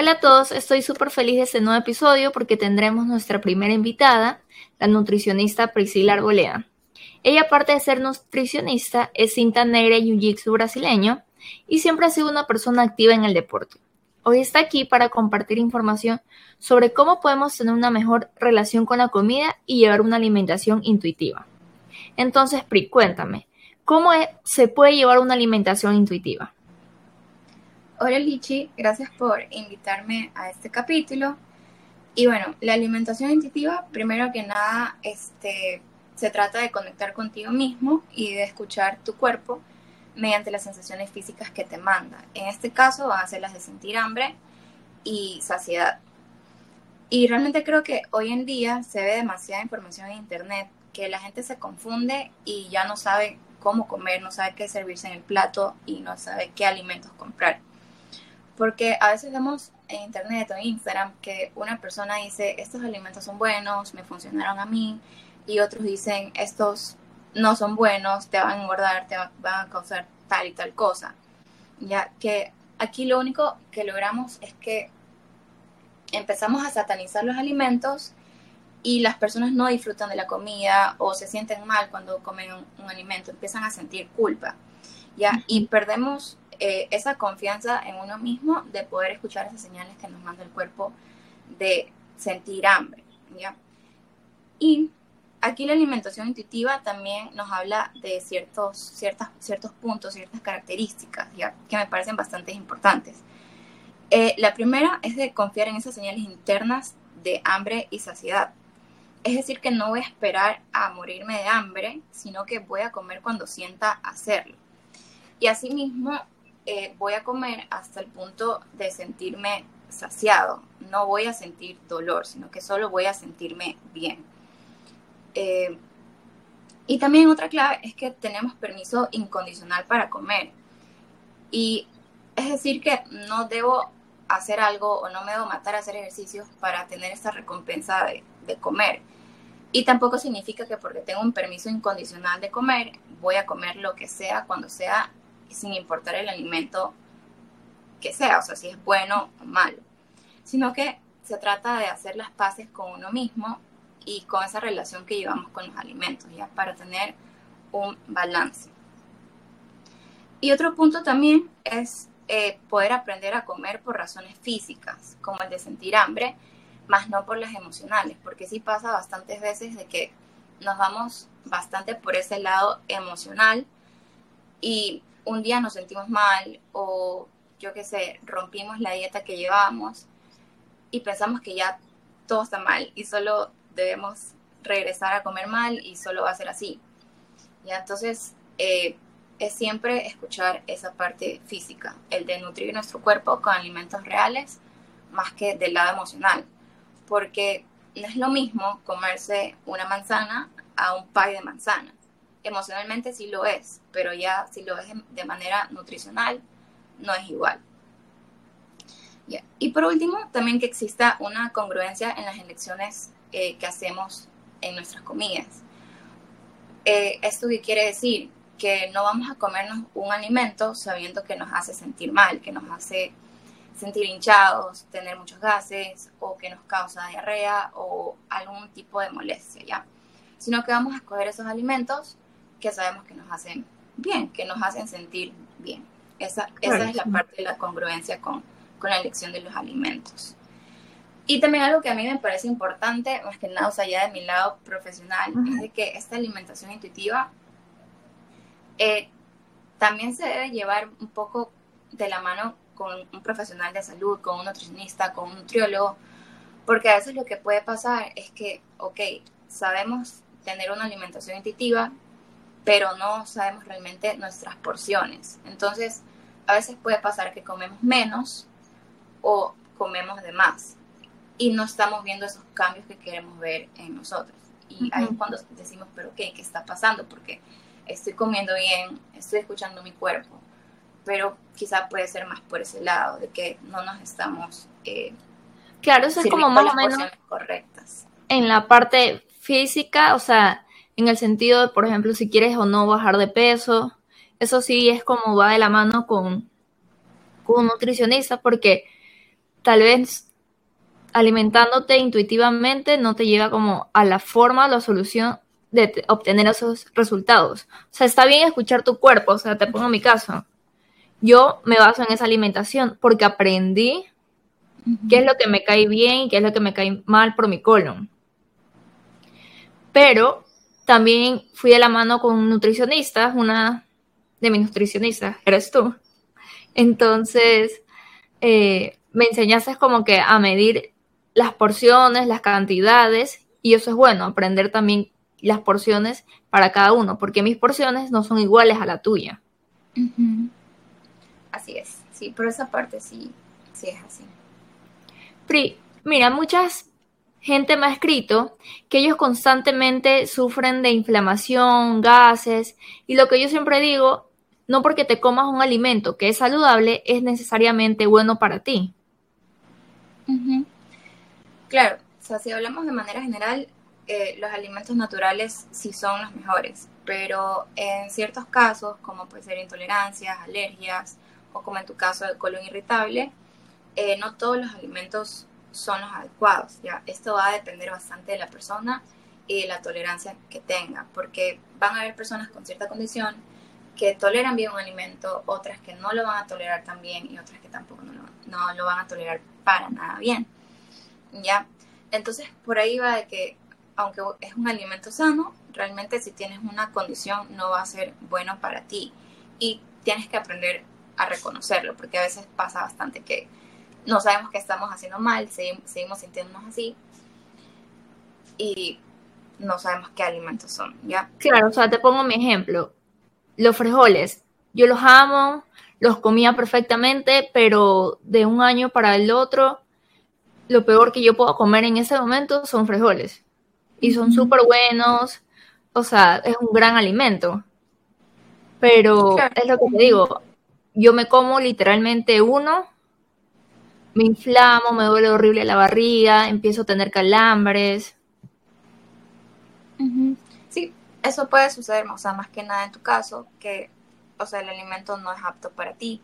Hola a todos, estoy súper feliz de este nuevo episodio porque tendremos nuestra primera invitada, la nutricionista Priscila Arbolea. Ella, aparte de ser nutricionista, es cinta negra y jiu-jitsu brasileño y siempre ha sido una persona activa en el deporte. Hoy está aquí para compartir información sobre cómo podemos tener una mejor relación con la comida y llevar una alimentación intuitiva. Entonces, Pri, cuéntame, ¿cómo se puede llevar una alimentación intuitiva? Hola Lichi, gracias por invitarme a este capítulo. Y bueno, la alimentación intuitiva, primero que nada, este, se trata de conectar contigo mismo y de escuchar tu cuerpo mediante las sensaciones físicas que te manda. En este caso van a ser las de sentir hambre y saciedad. Y realmente creo que hoy en día se ve demasiada información en Internet que la gente se confunde y ya no sabe cómo comer, no sabe qué servirse en el plato y no sabe qué alimentos comprar. Porque a veces vemos en Internet o en Instagram que una persona dice, estos alimentos son buenos, me funcionaron a mí, y otros dicen estos no son buenos, te van a engordar, te van a causar tal y tal cosa. Ya que aquí lo único que logramos es que empezamos a satanizar los alimentos y las personas no disfrutan de la comida o se sienten mal cuando comen un, alimento, empiezan a sentir culpa. ¿ya? Y perdemos eh, esa confianza en uno mismo de poder escuchar esas señales que nos manda el cuerpo de sentir hambre. ¿ya? Y aquí la alimentación intuitiva también nos habla de ciertos, ciertas, ciertos puntos, ciertas características que me parecen bastante importantes. Eh, la primera es de confiar en esas señales internas de hambre y saciedad. Es decir, que no voy a esperar a morirme de hambre, sino que voy a comer cuando sienta hacerlo. Y asimismo, eh, voy a comer hasta el punto de sentirme saciado. No voy a sentir dolor, sino que solo voy a sentirme bien. Eh, y también otra clave es que tenemos permiso incondicional para comer. Y es decir que no debo hacer algo o no me debo matar a hacer ejercicios para tener esta recompensa de, de comer. Y tampoco significa que porque tengo un permiso incondicional de comer, voy a comer lo que sea, cuando sea, sin importar el alimento que sea, o sea, si es bueno o malo. Sino que se trata de hacer las paces con uno mismo y con esa relación que llevamos con los alimentos, ya para tener un balance. Y otro punto también es eh, poder aprender a comer por razones físicas, como el de sentir hambre, más no por las emocionales, porque sí pasa bastantes veces de que nos vamos bastante por ese lado emocional y un día nos sentimos mal o yo qué sé, rompimos la dieta que llevábamos y pensamos que ya todo está mal y solo debemos regresar a comer mal y solo va a ser así. ¿Ya? Entonces, eh, es siempre escuchar esa parte física, el de nutrir nuestro cuerpo con alimentos reales, más que del lado emocional. Porque no es lo mismo comerse una manzana a un pie de manzana. Emocionalmente sí lo es, pero ya si lo es de manera nutricional, no es igual. Y por último, también que exista una congruencia en las elecciones eh, que hacemos en nuestras comidas. Eh, ¿Esto qué quiere decir? Que no vamos a comernos un alimento sabiendo que nos hace sentir mal, que nos hace sentir hinchados, tener muchos gases o que nos causa diarrea o algún tipo de molestia, ¿ya? Sino que vamos a escoger esos alimentos que sabemos que nos hacen bien, que nos hacen sentir bien. Esa, esa es la parte de la congruencia con, con la elección de los alimentos. Y también algo que a mí me parece importante, más que nada, o sea, ya de mi lado profesional, es de que esta alimentación intuitiva eh, también se debe llevar un poco de la mano con un profesional de salud, con un nutricionista, con un nutriólogo, porque a veces lo que puede pasar es que, ok, sabemos tener una alimentación intuitiva, pero no sabemos realmente nuestras porciones. Entonces, a veces puede pasar que comemos menos o comemos de más y no estamos viendo esos cambios que queremos ver en nosotros. Y ahí es cuando decimos, pero ¿qué? ¿Qué está pasando? Porque estoy comiendo bien, estoy escuchando mi cuerpo, pero quizá puede ser más por ese lado, de que no nos estamos... Eh, claro, eso es como más o menos correctas. En la parte física, o sea, en el sentido de, por ejemplo, si quieres o no bajar de peso, eso sí es como va de la mano con, con un nutricionista, porque tal vez alimentándote intuitivamente no te llega como a la forma o la solución de obtener esos resultados. O sea, está bien escuchar tu cuerpo, o sea, te pongo mi caso. Yo me baso en esa alimentación porque aprendí qué es lo que me cae bien y qué es lo que me cae mal por mi colon. Pero también fui de la mano con un nutricionista, una de mis nutricionistas, eres tú. Entonces, eh, me enseñaste como que a medir las porciones, las cantidades, y eso es bueno, aprender también las porciones para cada uno, porque mis porciones no son iguales a la tuya. Así es, sí, por esa parte sí, sí es así. Pri, mira, muchas gente me ha escrito que ellos constantemente sufren de inflamación, gases, y lo que yo siempre digo, no porque te comas un alimento que es saludable es necesariamente bueno para ti. Claro, o sea, si hablamos de manera general, eh, los alimentos naturales sí son los mejores, pero en ciertos casos, como puede ser intolerancias, alergias, o como en tu caso de colon irritable, eh, no todos los alimentos son los adecuados. ¿ya? Esto va a depender bastante de la persona y de la tolerancia que tenga, porque van a haber personas con cierta condición que toleran bien un alimento, otras que no lo van a tolerar tan bien y otras que tampoco no no lo van a tolerar para nada bien. ¿Ya? Entonces, por ahí va de que, aunque es un alimento sano, realmente si tienes una condición no va a ser bueno para ti. Y tienes que aprender a reconocerlo, porque a veces pasa bastante que no sabemos que estamos haciendo mal, seguimos sintiéndonos así y no sabemos qué alimentos son, ¿ya? Claro, o sea, te pongo mi ejemplo. Los frijoles, yo los amo, los comía perfectamente, pero de un año para el otro, lo peor que yo puedo comer en ese momento son frijoles. Y son súper buenos, o sea, es un gran alimento. Pero es lo que te digo, yo me como literalmente uno me inflamo, me duele horrible la barriga, empiezo a tener calambres. Sí, eso puede suceder, o sea, más que nada en tu caso, que, o sea, el alimento no es apto para ti.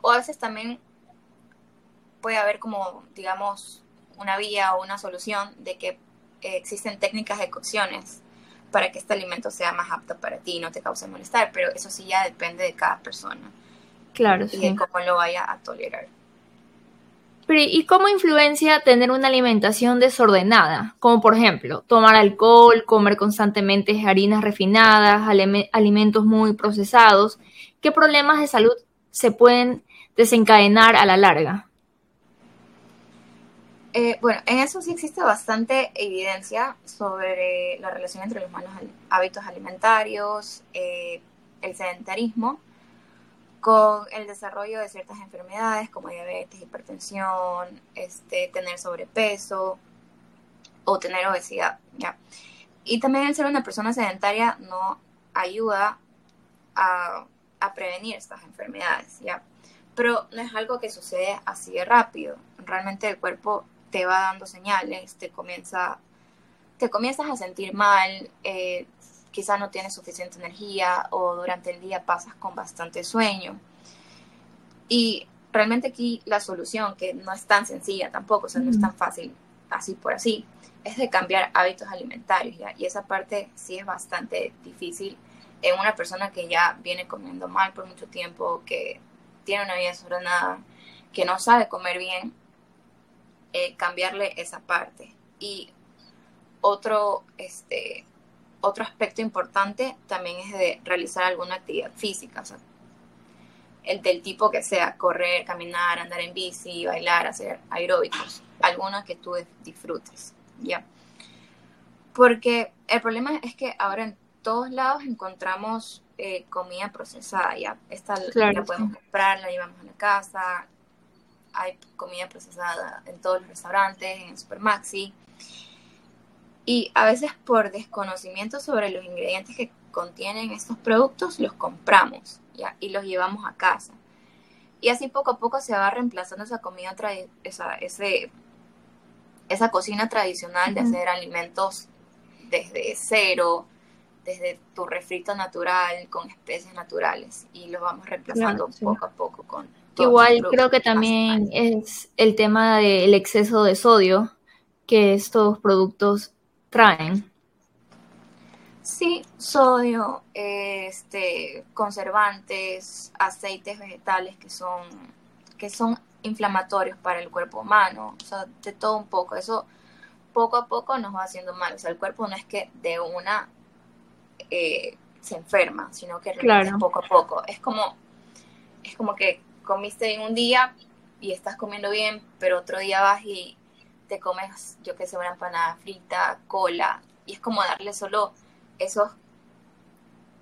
O a veces también puede haber como, digamos, una vía o una solución de que eh, existen técnicas de cocciones para que este alimento sea más apto para ti y no te cause malestar, pero eso sí ya depende de cada persona. Claro, y de cómo lo vaya a tolerar. ¿Y cómo influencia tener una alimentación desordenada? Como por ejemplo, tomar alcohol, comer constantemente harinas refinadas, alimentos muy procesados. ¿Qué problemas de salud se pueden desencadenar a la larga? Eh, bueno, en eso sí existe bastante evidencia sobre la relación entre los malos hábitos alimentarios, eh, el sedentarismo con el desarrollo de ciertas enfermedades como diabetes, hipertensión, este, tener sobrepeso o tener obesidad, ¿ya? Y también el ser una persona sedentaria no ayuda a, prevenir estas enfermedades, ¿ya? Pero no es algo que sucede así de rápido. Realmente el cuerpo te va dando señales, te comienza, te comienzas a sentir mal, eh, quizá no tienes suficiente energía o durante el día pasas con bastante sueño. Y realmente aquí la solución, que no es tan sencilla tampoco, o sea, no es tan fácil así por así, es de cambiar hábitos alimentarios, ¿ya? Y esa parte sí es bastante difícil en una persona que ya viene comiendo mal por mucho tiempo, que tiene una vida desordenada, que no sabe comer bien, eh, cambiarle esa parte. Y otro, este, otro aspecto importante también es de realizar alguna actividad física, o sea, el del tipo que sea, correr, caminar, andar en bici, bailar, hacer aeróbicos, alguna que tú disfrutes, ¿ya? Porque el problema es que ahora en todos lados encontramos eh, comida procesada, ¿ya? Esta la podemos comprar, la llevamos a la casa, hay comida procesada en todos los restaurantes, en el Supermaxi, y a veces por desconocimiento sobre los ingredientes que contienen estos productos, los compramos ¿ya? y los llevamos a casa. Y así poco a poco se va reemplazando esa comida, esa, ese, esa cocina tradicional de hacer alimentos desde cero, desde tu refrito natural, con especies naturales, y los vamos reemplazando poco a poco con Igual creo que también es el tema del exceso de sodio que estos productos traen. Sí, sodio, este, conservantes, aceites vegetales que son, que son inflamatorios para el cuerpo humano, o sea, de todo un poco. Eso poco a poco nos va haciendo mal. O sea, el cuerpo no es que de una eh, se enferma, sino que claro. poco a poco. Es como, es como que comiste en un día y estás comiendo bien, pero otro día vas y te comes, yo que sé, una empanada frita, cola, y es como darle solo esos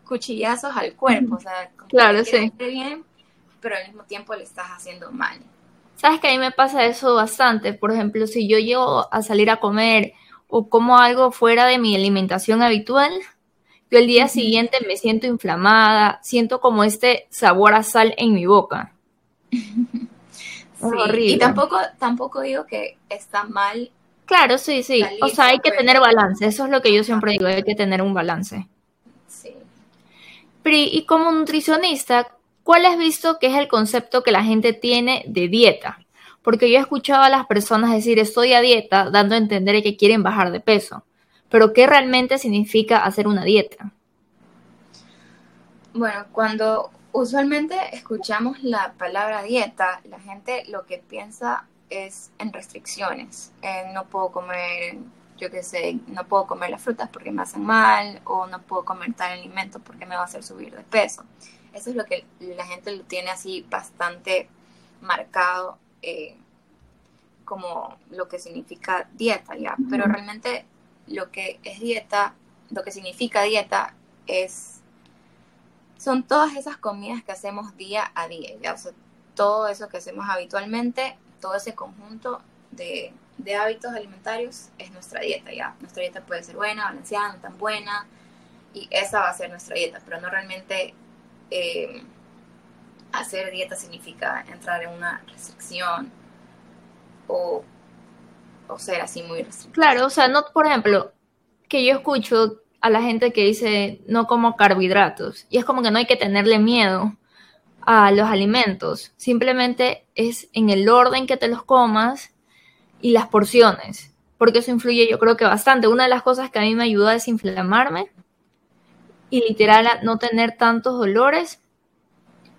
cuchillazos al cuerpo, o sea, claro, sí. bien, pero al mismo tiempo le estás haciendo mal. Sabes que a mí me pasa eso bastante, por ejemplo, si yo llego a salir a comer o como algo fuera de mi alimentación habitual, yo el día siguiente me siento inflamada, siento como este sabor a sal en mi boca. horrible. Y tampoco, tampoco digo que está mal Claro, sí, sí. O sea, hay que tener balance. Eso es lo que yo siempre digo, hay que tener un balance. Sí. Pri, y como nutricionista, ¿cuál has visto que es el concepto que la gente tiene de dieta? Porque yo he escuchado a las personas decir estoy a dieta, dando a entender que quieren bajar de peso. Pero ¿qué realmente significa hacer una dieta? Bueno, cuando usualmente escuchamos la palabra dieta, la gente lo que piensa es en restricciones. no puedo comer, yo qué sé, no puedo comer las frutas porque me hacen mal o no puedo comer tal alimento porque me va a hacer subir de peso. Eso es lo que la gente lo tiene así bastante marcado eh, como lo que significa dieta, ¿ya? Pero realmente lo que es dieta, lo que significa dieta es son todas esas comidas que hacemos día a día, ¿ya? todo eso que hacemos habitualmente todo ese conjunto de, hábitos alimentarios es nuestra dieta, ¿ya? Nuestra dieta puede ser buena, balanceada, no tan buena, y esa va a ser nuestra dieta, pero no realmente eh, hacer dieta significa entrar en una restricción o, o ser así muy restrictivo. Claro, o sea, no, por ejemplo, que yo escucho a la gente que dice no como carbohidratos, y es como que no hay que tenerle miedo a los alimentos. Simplemente es en el orden que te los comas y las porciones. Porque eso influye yo creo que bastante. Una de las cosas que a mí me ayudó a desinflamarme y literal a no tener tantos dolores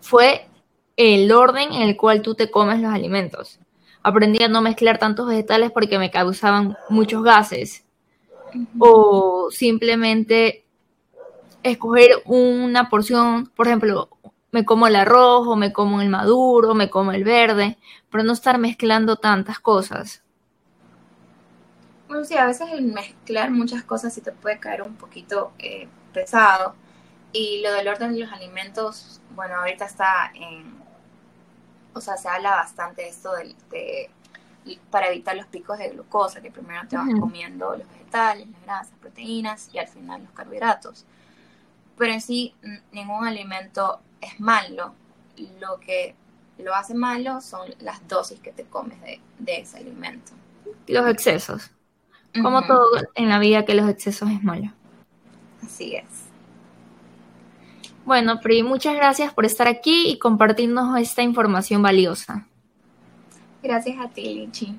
fue el orden en el cual tú te comes los alimentos. Aprendí a no mezclar tantos vegetales porque me causaban muchos gases. O simplemente escoger una porción, por ejemplo, me como el arroz o me como el maduro, me como el verde, pero no estar mezclando tantas cosas. Bueno, sí, a veces el mezclar muchas cosas sí te puede caer un poquito eh, pesado. Y lo del orden de los alimentos, bueno, ahorita está en... O sea, se habla bastante de esto de, para evitar los picos de glucosa, que primero te vas comiendo los vegetales, las grasas, proteínas y al final los carbohidratos. Pero en sí, ningún alimento es malo. Lo que lo hace malo son las dosis que te comes de, ese alimento. Los excesos. Como todo en la vida que los excesos es malo. Así es. Bueno, Pri, muchas gracias por estar aquí y compartirnos esta información valiosa. Gracias a ti, Lichi.